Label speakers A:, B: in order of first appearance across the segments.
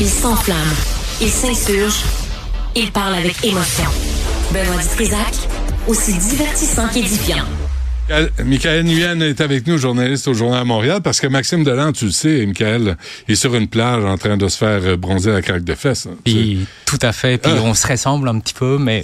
A: Il s'enflamme, il s'insurge, il parle avec émotion. Benoît Dutrisac, aussi divertissant qu'édifiant.
B: Michael Nguyen est avec nous, journaliste au Journal à Montréal, parce que Maxime Delan, tu le sais, Michael, est sur une plage en train de se faire bronzer la craque de fesses. Hein.
C: Puis, tout à fait. Puis ah. on se ressemble un petit peu, mais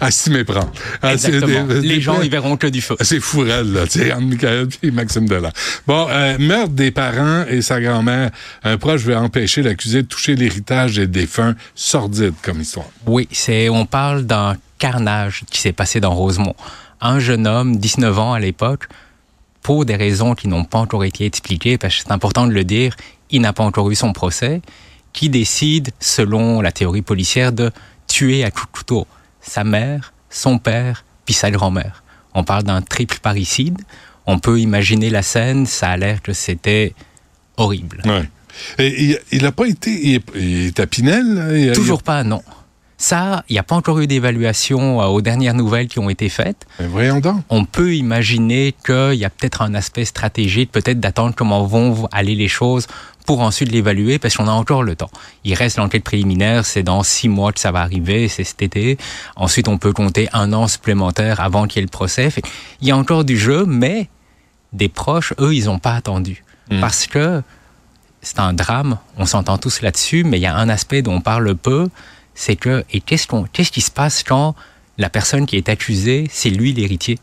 B: à s'y méprendre. Ah,
C: les gens, ils verront que du feu.
B: C'est fourrel, là, tu sais, Anne Michael et Maxime Delan. Bon, euh, meurtre des parents et sa grand-mère. Un proche veut empêcher l'accusé de toucher l'héritage des défunts. Sordide comme histoire.
C: Oui, c'est, on parle d'un carnage qui s'est passé dans Rosemont. Un jeune homme, 19 ans à l'époque, pour des raisons qui n'ont pas encore été expliquées, parce que c'est important de le dire, il n'a pas encore eu son procès, qui décide, selon la théorie policière, de tuer à coup de couteau sa mère, son père, puis sa grand-mère. On parle d'un triple parricide. On peut imaginer la scène, ça a l'air que c'était horrible.
B: Ouais. Et il n'a pas été. Il est, à Pinel?
C: Toujours pas, non. Ça, il n'y a pas encore eu d'évaluation euh, aux dernières nouvelles qui ont été faites.
B: Mais voyons donc.
C: On peut imaginer qu'il y a peut-être un aspect stratégique, peut-être d'attendre comment vont aller les choses pour ensuite l'évaluer parce qu'on a encore le temps. Il reste l'enquête préliminaire, c'est dans six mois que ça va arriver, c'est cet été. Ensuite, on peut compter un an supplémentaire avant qu'il y ait le procès. il y a encore du jeu, mais des proches, eux, ils n'ont pas attendu. Hmm. Parce que c'est un drame, on s'entend tous là-dessus, mais il y a un aspect dont on parle peu, c'est que, et qu'est-ce, qu'on, qu'est-ce qui se passe quand la personne qui est accusée, c'est lui l'héritier?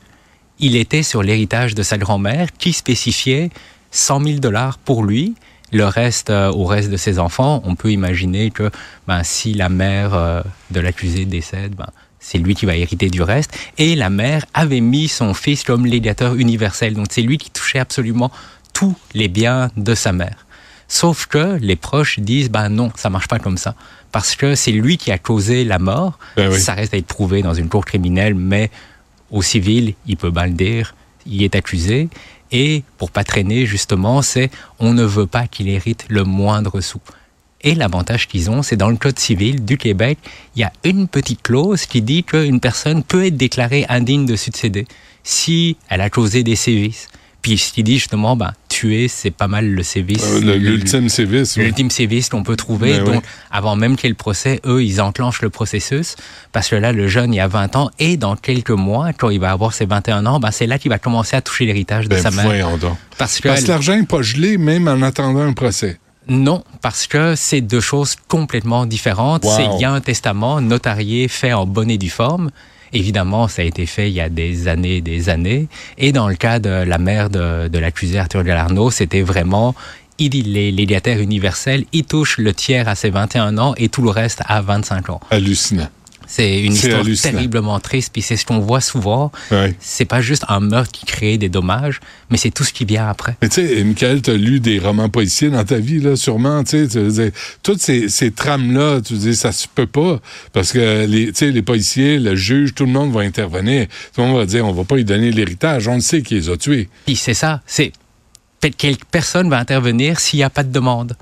C: Il était sur l'héritage de sa grand-mère qui spécifiait 100 000 dollars pour lui, le reste, euh, au reste de ses enfants, on peut imaginer que ben, si la mère euh, de l'accusé décède, ben, c'est lui qui va hériter du reste. Et la mère avait mis son fils comme légateur universel. Donc c'est lui qui touchait absolument tous les biens de sa mère. Sauf que les proches disent, ben non, ça marche pas comme ça. Parce que c'est lui qui a causé la mort. Ben ça reste à être prouvé dans une cour criminelle, mais au civil, il peut bien le dire, il est accusé. Et pour pas traîner, justement, c'est on ne veut pas qu'il hérite le moindre sou. Et l'avantage qu'ils ont, c'est dans le Code civil du Québec, il y a une petite clause qui dit qu'une personne peut être déclarée indigne de succéder si elle a causé des sévices. Puis ce qui dit justement, ben, tuer, c'est pas mal le sévice.
B: Euh, l'ultime sévice.
C: L'ultime sévice qu'on peut trouver. Ben Donc, avant même qu'il y ait le procès, eux, ils enclenchent le processus. Parce que là, le jeune, il a 20 ans. Et dans quelques mois, quand il va avoir ses 21 ans, ben, c'est là qu'il va commencer à toucher l'héritage de ben, sa mère.
B: Parce que, parce que l'argent n'est pas gelé, même en attendant un procès.
C: Non, parce que c'est deux choses complètement différentes. C'est il y a un testament notarié fait en bonne et due forme Évidemment, ça a été fait il y a des années et des années. Et dans le cas de la mère de, de l'accusé Arthur Galarno, c'était vraiment il est légataire universel, il touche le tiers à ses 21 ans et tout le reste à 25 ans.
B: Hallucinant.
C: C'est une histoire terriblement triste, puis c'est ce qu'on voit souvent. C'est pas juste un meurtre qui crée des dommages, mais c'est tout ce qui vient après.
B: Mais tu sais, Michael, tu as lu des romans policiers dans ta vie, là, sûrement. Tu sais, toutes ces, ces trames-là, tu dis, ça se peut pas, parce que les, les policiers, le juge, tout le monde va intervenir. Tout le monde va dire, on va pas lui donner l'héritage, on le sait qu'il les a tués.
C: Puis c'est ça, c'est quelle personne va intervenir s'il n'y a pas de demande.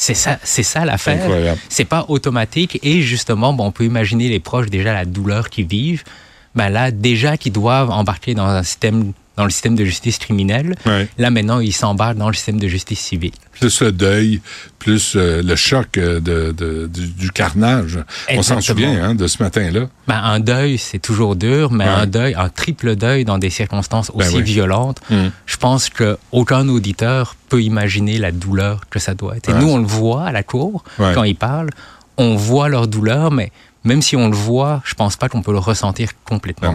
C: C'est ça, c'est ça l'affaire. C'est pas automatique et justement, bon, on peut imaginer les proches déjà la douleur qu'ils vivent. Ben là, déjà qu'ils doivent embarquer dans un système dans le système de justice criminelle. Là, maintenant, ils s'embarquent dans le système de justice civile.
B: Plus le deuil, plus euh, le choc euh, de, du, carnage. On s'en souvient hein, de ce matin-là.
C: Ben, un deuil, c'est toujours dur, mais un deuil, un triple deuil dans des circonstances ben aussi violentes, hum. je pense qu'aucun auditeur peut imaginer la douleur que ça doit être. Et nous, on le voit à la cour, quand ils parlent, on voit leur douleur, mais même si on le voit, je pense pas qu'on peut le ressentir complètement.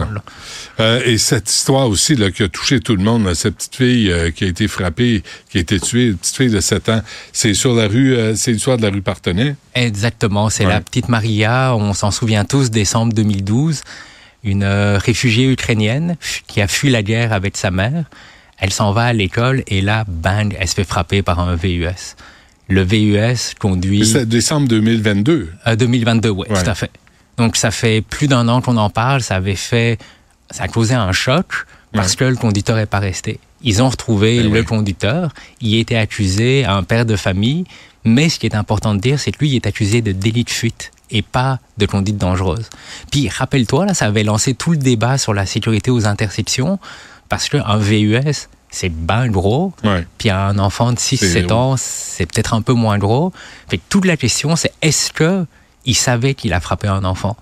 B: Euh, et cette histoire aussi là, qui a touché tout le monde, cette petite fille euh, qui a été frappée, qui a été tuée, une petite fille de 7 ans, c'est sur la rue, euh, c'est l'histoire de la rue Partenay.
C: Exactement, c'est la petite Maria, on s'en souvient tous, décembre 2012, une réfugiée ukrainienne qui a fui la guerre avec sa mère. Elle s'en va à l'école et là, bang, elle se fait frapper par un VUS. Le VUS conduit...
B: C'est décembre 2022.
C: 2022, oui, tout à fait. Donc, ça fait plus d'un an qu'on en parle. Ça avait fait, ça a causé un choc parce que le conducteur n'est pas resté. Ils ont retrouvé ben le conducteur. Il était accusé, un père de famille. Mais ce qui est important de dire, c'est que lui, il est accusé de délit de fuite et pas de conduite dangereuse. Puis, rappelle-toi, là, ça avait lancé tout le débat sur la sécurité aux interceptions parce qu'un VUS, c'est bien gros.
B: Ouais.
C: Puis un enfant de 6-7
B: C'est-
C: ans, c'est peut-être un peu moins gros. Fait que toute la question, c'est est-ce que il savait qu'il a frappé un enfant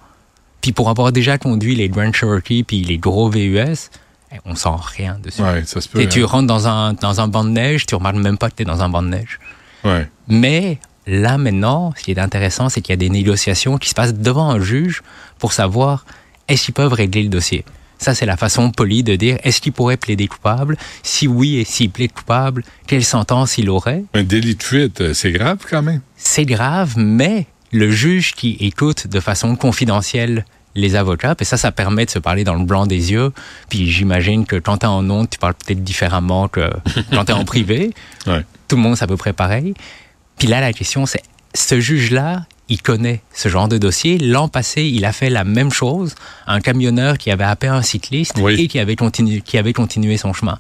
C: Puis pour avoir déjà conduit les Grand Cherokee puis les gros VUS, eh, on sent rien dessus.
B: Ouais, ça se peut.
C: Et tu
B: hein.
C: rentres dans un, dans un banc de neige, tu remarques même pas que tu es dans un banc de neige.
B: Ouais.
C: Mais là maintenant, ce qui est intéressant, c'est qu'il y a des négociations qui se passent devant un juge pour savoir est-ce qu'ils peuvent régler le dossier. Ça, c'est la façon polie de dire est-ce qu'il pourrait plaider coupable? Si oui, et s'il plaide coupable, quelle sentence il aurait
B: Un délit de fuite, euh, c'est grave quand même.
C: C'est grave, mais le juge qui écoute de façon confidentielle les avocats, et ça, ça permet de se parler dans le blanc des yeux. Puis j'imagine que quand tu es en honte, tu parles peut-être différemment que quand tu es en privé.
B: Ouais.
C: Tout le monde, c'est à peu près pareil. Puis là, la question, c'est ce juge-là, il connaît ce genre de dossier. L'an passé, il a fait la même chose. Un camionneur qui avait happé un cycliste
B: Oui.
C: et qui avait, continué, qui avait continué son chemin.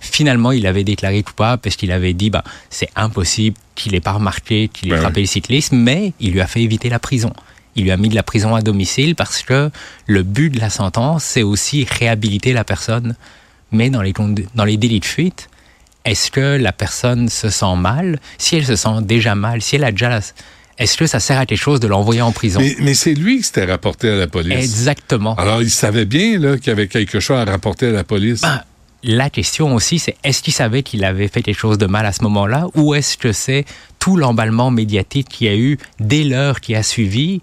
C: Finalement, il avait déclaré coupable parce qu'il avait dit, bah, c'est impossible qu'il ait pas remarqué qu'il ait
B: Ben
C: frappé le cycliste, mais il lui a fait éviter la prison. Il lui a mis de la prison à domicile parce que le but de la sentence, c'est aussi réhabiliter la personne. Mais dans les, dans les délits de fuite, est-ce que la personne se sent mal? Si elle se sent déjà mal, si elle a déjà... la- Est-ce que ça sert à quelque chose de l'envoyer en prison?
B: Mais, mais c'est lui qui s'était rapporté à la police.
C: Exactement.
B: Alors, il savait bien qu'il y avait quelque chose à rapporter à la police.
C: Ben, la question aussi, c'est est-ce qu'il savait qu'il avait fait quelque chose de mal à ce moment-là ou est-ce que c'est tout l'emballement médiatique qu'il y a eu dès l'heure qui a suivi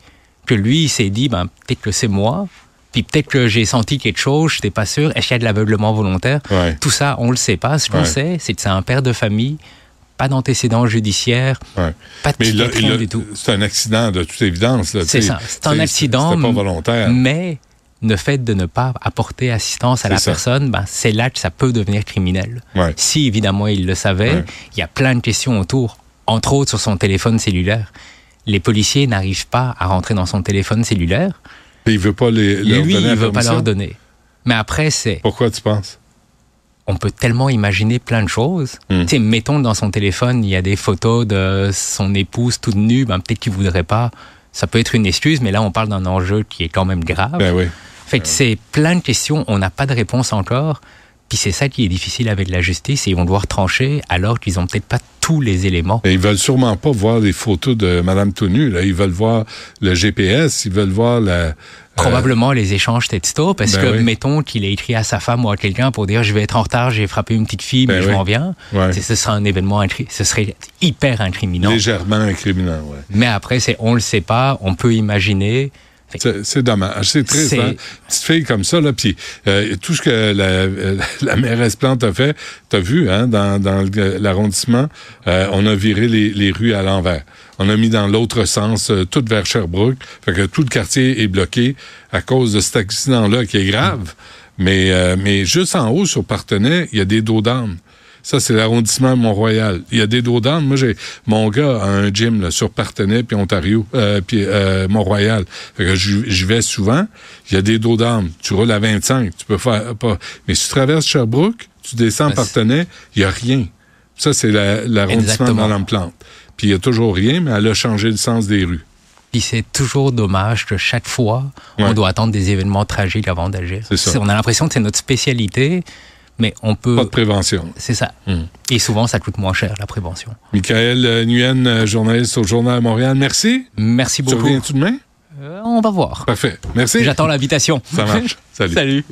C: que lui, il s'est dit, ben, peut-être que c'est moi, puis peut-être que j'ai senti quelque chose, je n'étais pas sûr, est-ce qu'il y a de l'aveuglement volontaire?
B: Ouais.
C: Tout ça, on le sait pas. Ce qu'on
B: Ouais.
C: sait, c'est que c'est un père de famille, pas d'antécédents judiciaires,
B: Ouais.
C: pas de
B: Mais là,
C: psychiatrie,
B: là,
C: du tout.
B: c'est un accident de toute évidence.
C: C'est ça. C'est un accident.
B: Pas volontaire.
C: Mais le fait de ne pas apporter assistance à la
B: ça.
C: personne, ben, c'est là que ça peut devenir criminel.
B: Ouais.
C: Si évidemment il le savait,
B: Ouais.
C: il y a plein de questions autour, entre autres sur son téléphone cellulaire. Les policiers n'arrivent pas à rentrer dans son téléphone cellulaire.
B: Puis il veut pas les, leur
C: Lui,
B: donner
C: il veut pas leur donner. Mais après, c'est,
B: Pourquoi tu penses?
C: On peut tellement imaginer plein de choses.
B: Hmm.
C: Tu sais, mettons dans son téléphone, il y a des photos de son épouse toute nue, ben, peut-être qu'il voudrait pas. Ça peut être une excuse, mais là, on parle d'un enjeu qui est quand même grave.
B: Ben oui.
C: Fait que c'est plein de questions, on n'a pas de réponse encore. Puis c'est ça qui est difficile avec la justice, et ils vont devoir trancher alors qu'ils ont peut-être pas tous les éléments.
B: Mais ils veulent sûrement pas voir les photos de Madame Tonu. Là. Ils veulent voir le GPS, ils veulent voir la.
C: Probablement les échanges textos, parce
B: ben
C: que
B: oui.
C: mettons qu'il a écrit à sa femme ou à quelqu'un pour dire je vais être en retard, j'ai frappé une petite fille, mais
B: Ben
C: je
B: oui.
C: m'en viens.
B: Ouais.
C: Ce serait un événement, ce serait hyper incriminant.
B: Légèrement incriminant, ouais.
C: Mais après, c'est on le sait pas, on peut imaginer.
B: C'est c'est dommage. C'est triste.
C: C'est-
B: Hein? Petite fille comme ça, là, puis euh, tout ce que la, euh, la mairesse Plante a fait, t'as vu, hein, dans, dans l'arrondissement, euh, on a viré les, les rues à l'envers. On a mis dans l'autre sens, euh, tout vers Sherbrooke. Fait que tout le quartier est bloqué à cause de cet accident-là qui est grave. Mais, euh, mais juste en haut, sur Partenay, il y a des dos d'âne. Ça, c'est l'arrondissement Mont-Royal. Il y a des dos d'âne. Moi, j'ai mon gars a un gym là, sur Partenay puis Ontario, euh, puis euh, Mont-Royal. J'y vais souvent. Il y a des dos d'âne. Tu roules à 25, tu peux faire pas. Mais si tu traverses Sherbrooke, tu descends
C: Ben,
B: Partenay, il y a rien. Ça, c'est la- l'arrondissement de
C: Exactement.
B: Madame Plante. Puis il y a toujours rien, mais elle a changé le sens des rues.
C: Puis c'est toujours dommage que chaque fois,
B: Ouais.
C: on doit attendre des événements tragiques avant d'agir. On a l'impression que c'est notre spécialité, mais on
B: Pas de
C: peut.
B: prévention.
C: C'est ça.
B: Hmm.
C: Et souvent, ça coûte moins cher, la prévention.
B: Michael euh, Nguyen, euh, journaliste au Journal Montréal. Merci.
C: Merci
B: Tu
C: beaucoup.
B: reviens-tu demain?
C: Euh, on va voir.
B: Parfait. Merci.
C: J'attends l'invitation.
B: Ça marche. Salut.
C: Salut.